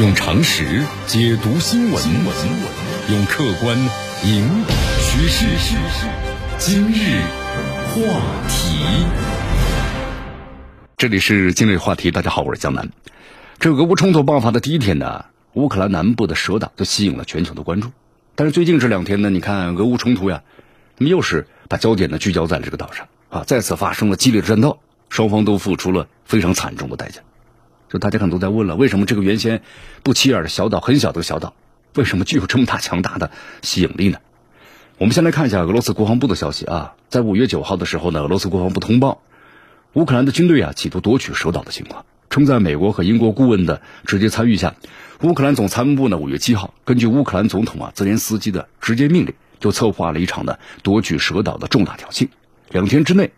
用常识解读新闻，用客观引导趋势。今日话题，这里是今日话题。大家好，我是江南。这个俄乌冲突爆发的第一天呢，乌克兰南部的蛇岛就吸引了全球的关注。但是最近这两天呢，你看俄乌冲突呀，那么又是把焦点呢聚焦在了这个岛上啊，再次发生了激烈的战斗，双方都付出了非常惨重的代价。就大家可能都在问了，为什么这个原先不起眼的小岛，很小的小岛，为什么具有这么大强大的吸引力呢？我们先来看一下俄罗斯国防部的消息啊，在五月九号的时候呢，俄罗斯国防部通报，乌克兰的军队啊企图夺取蛇岛的情况，称在美国和英国顾问的直接参与下，乌克兰总参谋部呢五月七号根据乌克兰总统啊泽连斯基的直接命令，就策划了一场呢夺取蛇岛的重大挑衅。两天之内，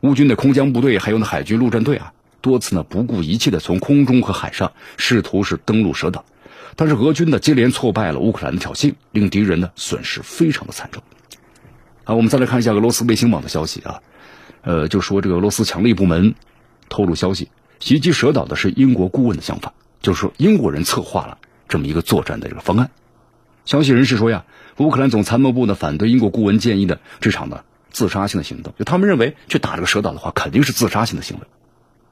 乌军的空降部队还有呢海军陆战队啊。多次呢不顾一切的从空中和海上试图是登陆蛇岛，但是俄军呢接连挫败了乌克兰的挑衅，令敌人呢损失非常的惨重。好，我们再来看一下俄罗斯卫星网的消息啊，呃，就说这个俄罗斯强力部门透露消息，袭击蛇岛的是英国顾问的想法，就是说英国人策划了这么一个作战的这个方案。消息人士说呀，乌克兰总参谋部呢反对英国顾问建议的这场呢自杀性的行动，就他们认为去打这个蛇岛的话，肯定是自杀性的行为。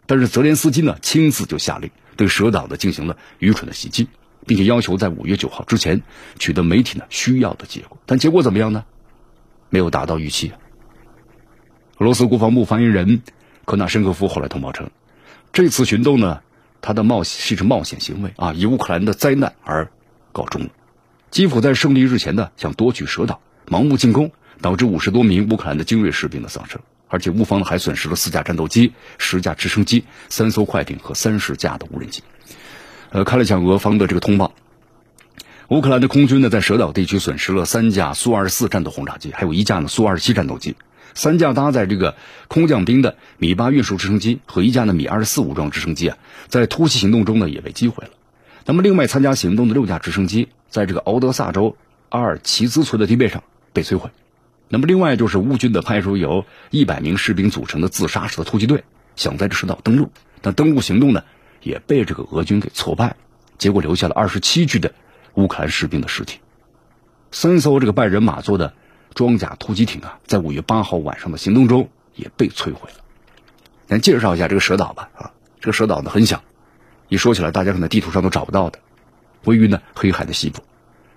但是泽连斯基呢亲自就下令对蛇岛呢进行了愚蠢的袭击，并且要求在五月九号之前取得媒体呢需要的结果。但结果怎么样呢？没有达到预期。俄罗斯国防部发言人科纳申科夫后来通报称，这次行动呢，他的冒险是一种冒险行为啊，以乌克兰的灾难而告终。基辅在胜利日前呢想夺取蛇岛，盲目进攻，导致五十多名乌克兰的精锐士兵的丧生。而且乌方呢还损失了四架战斗机、十架直升机、三艘快艇和三十架的无人机。呃，看了一下俄方的这个通报，乌克兰的空军呢在蛇岛地区损失了三架苏二十四战斗轰炸机，还有一架呢苏二十七战斗机，三架搭载这个空降兵的米八运输直升机和一架呢米二十四武装直升机啊，在突袭行动中呢也被击毁了。那么另外参加行动的六架直升机，在这个敖德萨州阿尔奇兹村的地面上被摧毁。那么，另外就是乌军的派出由一百名士兵组成的自杀式的突击队，想在这蛇岛登陆，但登陆行动呢也被这个俄军给挫败，结果留下了二十七具的乌克兰士兵的尸体。三艘这个半人马座的装甲突击艇啊，在五月八号晚上的行动中也被摧毁了。咱介绍一下这个蛇岛吧，啊，这个蛇岛呢很小，一说起来大家可能地图上都找不到的，位于呢黑海的西部。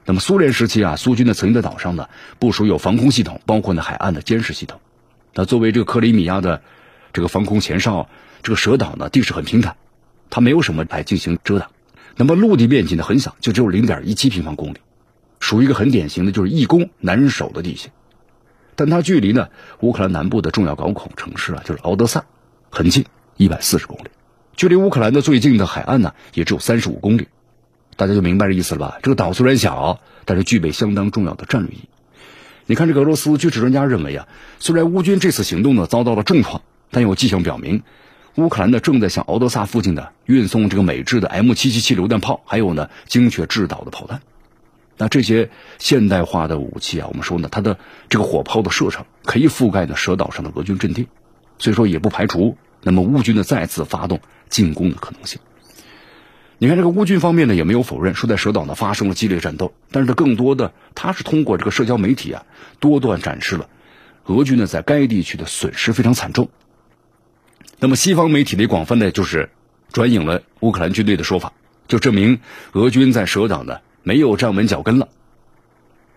那么苏联时期啊，苏军呢曾经在岛上呢部署有防空系统，包括呢海岸的监视系统。那作为这个克里米亚的这个防空前哨，这个蛇岛呢地势很平坦，它没有什么来进行遮挡。那么陆地面积呢很小，就只有零点一七平方公里，属于一个很典型的就是易攻难守的地形。但它距离呢乌克兰南部的重要港口城市啊，就是敖德萨很近，一百四十公里。距离乌克兰的最近的海岸呢也只有三十五公里。大家就明白这意思了吧？这个岛虽然小，但是具备相当重要的战略意义。你看，这个俄罗斯军事专家认为啊，虽然乌军这次行动呢遭到了重创，但有迹象表明，乌克兰呢正在向敖德萨附近的运送这个美制的 M 七七七榴弹炮，还有呢精确制导的炮弹。那这些现代化的武器啊，我们说呢，它的这个火炮的射程可以覆盖呢蛇岛上的俄军阵地，所以说也不排除那么乌军的再次发动进攻的可能性。你看，这个乌军方面呢也没有否认说在蛇岛呢发生了激烈战斗，但是它更多的，它是通过这个社交媒体啊，多段展示了俄军呢在该地区的损失非常惨重。那么西方媒体呢广泛的就是转引了乌克兰军队的说法，就证明俄军在蛇岛呢没有站稳脚跟了。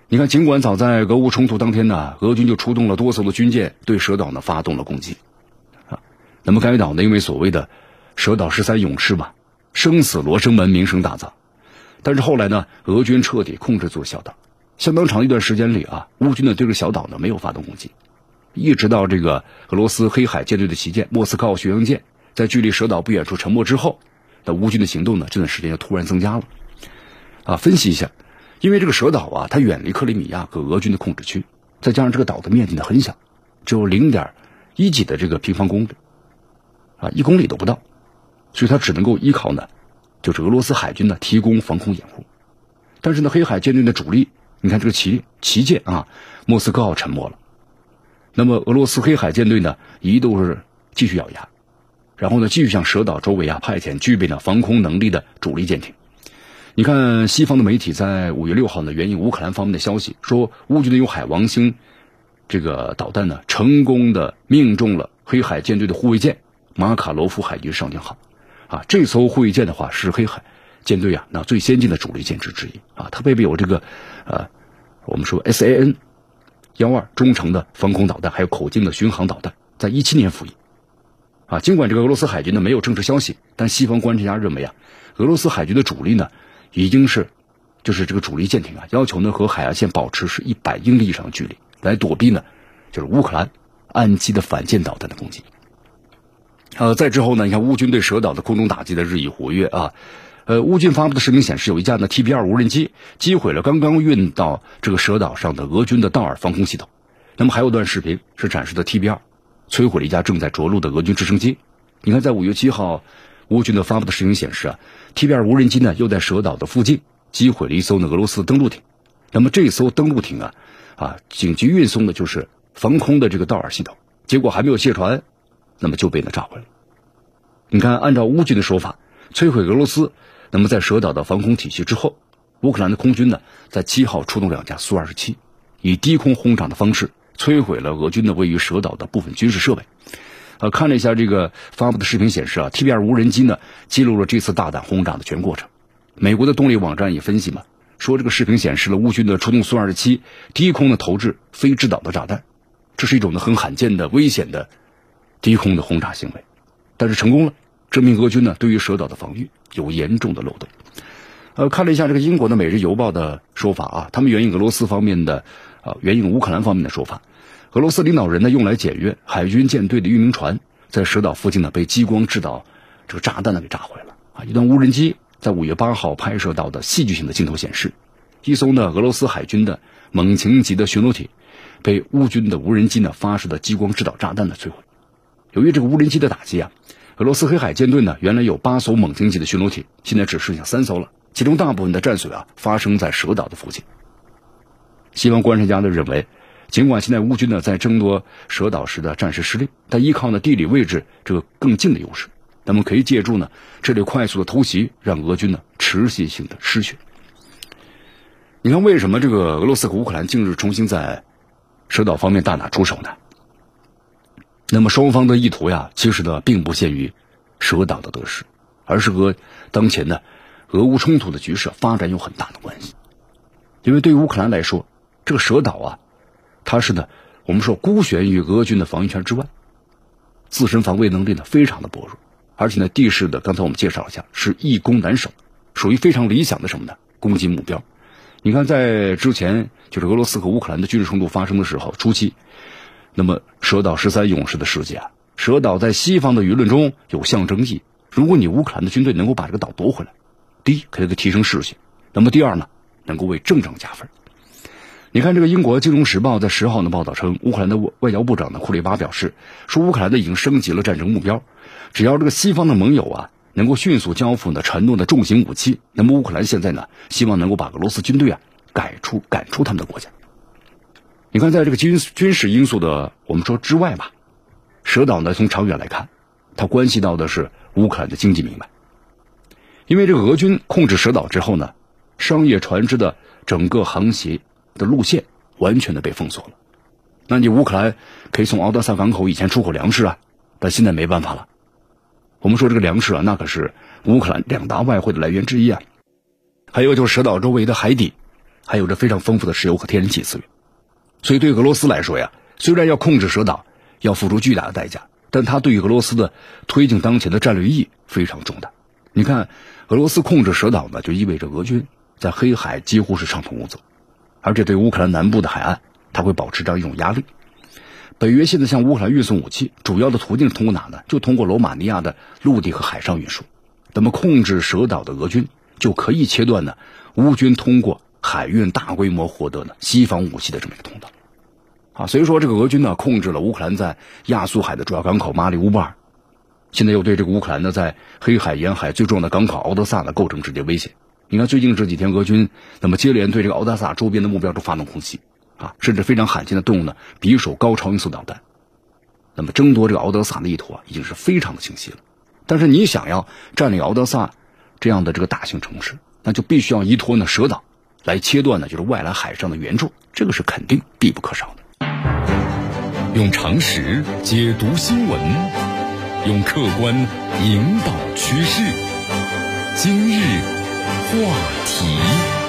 你看，尽管早在俄乌冲突当天呢，俄军就出动了多艘的军舰对蛇岛呢发动了攻击，啊，那么该岛呢因为所谓的蛇岛十三勇士嘛。生死罗生门名声大噪，但是后来呢，俄军彻底控制住小岛，相当长一段时间里啊，乌军呢对这小岛呢没有发动攻击，一直到这个俄罗斯黑海舰队的旗舰莫斯科号巡洋舰在距离蛇岛不远处沉没之后，那乌军的行动呢这段时间就突然增加了。啊，分析一下，因为这个蛇岛啊，它远离克里米亚和俄军的控制区，再加上这个岛的面积呢很小，只有零点一几的这个平方公里，啊，一公里都不到。所以，他只能够依靠呢，就是俄罗斯海军呢提供防空掩护。但是呢，黑海舰队的主力，你看这个旗旗舰啊，莫斯科号沉没了。那么，俄罗斯黑海舰队呢一度是继续咬牙，然后呢继续向蛇岛周围啊派遣具备呢防空能力的主力舰艇。你看，西方的媒体在五月六号呢，援引乌克兰方面的消息说，乌军的有海王星这个导弹呢，成功的命中了黑海舰队的护卫舰马卡罗夫海军上将号。啊，这艘护卫舰的话是黑海舰队啊那最先进的主力舰只之一啊，它配备有这个呃，我们说 S A N 幺二中程的防空导弹，还有口径的巡航导弹，在一七年服役。啊，尽管这个俄罗斯海军呢没有正式消息，但西方观察家认为啊，俄罗斯海军的主力呢。已经是，就是这个主力舰艇啊，要求呢和海岸线保持是一百英里以上的距离，来躲避呢，就是乌克兰岸基的反舰导弹的攻击。呃，在之后呢，你看乌军对蛇岛的空中打击的日益活跃啊，呃，乌军发布的视频显示，有一架呢 TB 二无人机击毁了刚刚运到这个蛇岛上的俄军的道尔防空系统。那么还有段视频是展示的 TB 二摧毁了一架正在着陆的俄军直升机。你看，在五月七号。乌军的发布的视频显示啊，T-B 二无人机呢又在蛇岛的附近击毁了一艘呢俄罗斯登陆艇。那么这艘登陆艇啊，啊紧急运送的就是防空的这个道尔系统，结果还没有卸船，那么就被呢炸毁了。你看，按照乌军的说法，摧毁俄罗斯那么在蛇岛的防空体系之后，乌克兰的空军呢在七号出动两架苏二十七，以低空轰炸的方式摧毁了俄军的位于蛇岛的部分军事设备。呃，看了一下这个发布的视频显示啊，T-B 二无人机呢记录了这次大胆轰炸的全过程。美国的动力网站也分析嘛，说这个视频显示了乌军的出动苏二十七低空的投掷非制导的炸弹，这是一种呢很罕见的危险的低空的轰炸行为，但是成功了，证明俄军呢对于蛇岛的防御有严重的漏洞。呃，看了一下这个英国的《每日邮报》的说法啊，他们援引俄罗斯方面的啊援引乌克兰方面的说法。俄罗斯领导人呢，用来检阅海军舰队的运营船，在蛇岛附近呢被激光制导这个炸弹呢给炸毁了啊！一段无人机在五月八号拍摄到的戏剧性的镜头显示，一艘呢俄罗斯海军的猛禽级的巡逻艇被乌军的无人机呢发射的激光制导炸弹呢摧毁。由于这个无人机的打击啊，俄罗斯黑海舰队呢原来有八艘猛禽级的巡逻艇，现在只剩下三艘了，其中大部分的战损啊发生在蛇岛的附近。西方观察家呢认为。尽管现在乌军呢在争夺蛇岛时的战事失利，但依靠呢地理位置这个更近的优势，那么可以借助呢这里快速的偷袭，让俄军呢持续性的失血。你看为什么这个俄罗斯和乌克兰近日重新在蛇岛方面大打出手呢？那么双方的意图呀，其实呢并不限于蛇岛的得失，而是和当前的俄乌冲突的局势发展有很大的关系。因为对于乌克兰来说，这个蛇岛啊。它是呢，我们说孤悬于俄军的防御圈之外，自身防卫能力呢非常的薄弱，而且呢地势的刚才我们介绍一下是易攻难守，属于非常理想的什么呢攻击目标。你看在之前就是俄罗斯和乌克兰的军事冲突发生的时候初期，那么蛇岛十三勇士的事件，蛇岛在西方的舆论中有象征意义。如果你乌克兰的军队能够把这个岛夺回来，第一可以提升士气，那么第二呢能够为政政加分。你看，这个英国《金融时报》在十号呢报道称，乌克兰的外交部长呢库里巴表示，说乌克兰呢已经升级了战争目标，只要这个西方的盟友啊能够迅速交付呢承诺的重型武器，那么乌克兰现在呢希望能够把俄罗斯军队啊赶出赶出他们的国家。你看，在这个军军事因素的我们说之外吧，蛇岛呢从长远来看，它关系到的是乌克兰的经济命脉，因为这个俄军控制蛇岛之后呢，商业船只的整个航行。的路线完全的被封锁了，那你乌克兰可以从敖德萨港口以前出口粮食啊，但现在没办法了。我们说这个粮食啊，那可是乌克兰两大外汇的来源之一啊。还有就是蛇岛周围的海底，还有着非常丰富的石油和天然气资源。所以对俄罗斯来说呀，虽然要控制蛇岛要付出巨大的代价，但它对于俄罗斯的推进当前的战略意义非常重大。你看，俄罗斯控制蛇岛呢，就意味着俄军在黑海几乎是畅通无阻。而且对乌克兰南部的海岸，它会保持这样一种压力。北约现在向乌克兰运送武器，主要的途径通过哪呢？就通过罗马尼亚的陆地和海上运输。那么控制蛇岛的俄军就可以切断呢乌军通过海运大规模获得呢西方武器的这么一个通道。啊，所以说这个俄军呢控制了乌克兰在亚速海的主要港口马里乌波尔，现在又对这个乌克兰呢在黑海沿海最重要的港口敖德萨呢构成直接威胁。你看，最近这几天，俄军那么接连对这个敖德萨周边的目标都发动空袭，啊，甚至非常罕见的动用呢匕首高超音速导弹。那么争夺这个敖德萨的意图啊，已经是非常的清晰了。但是你想要占领敖德萨这样的这个大型城市，那就必须要依托呢蛇岛来切断呢就是外来海上的援助，这个是肯定必不可少的。用常识解读新闻，用客观引导趋势。今日话题。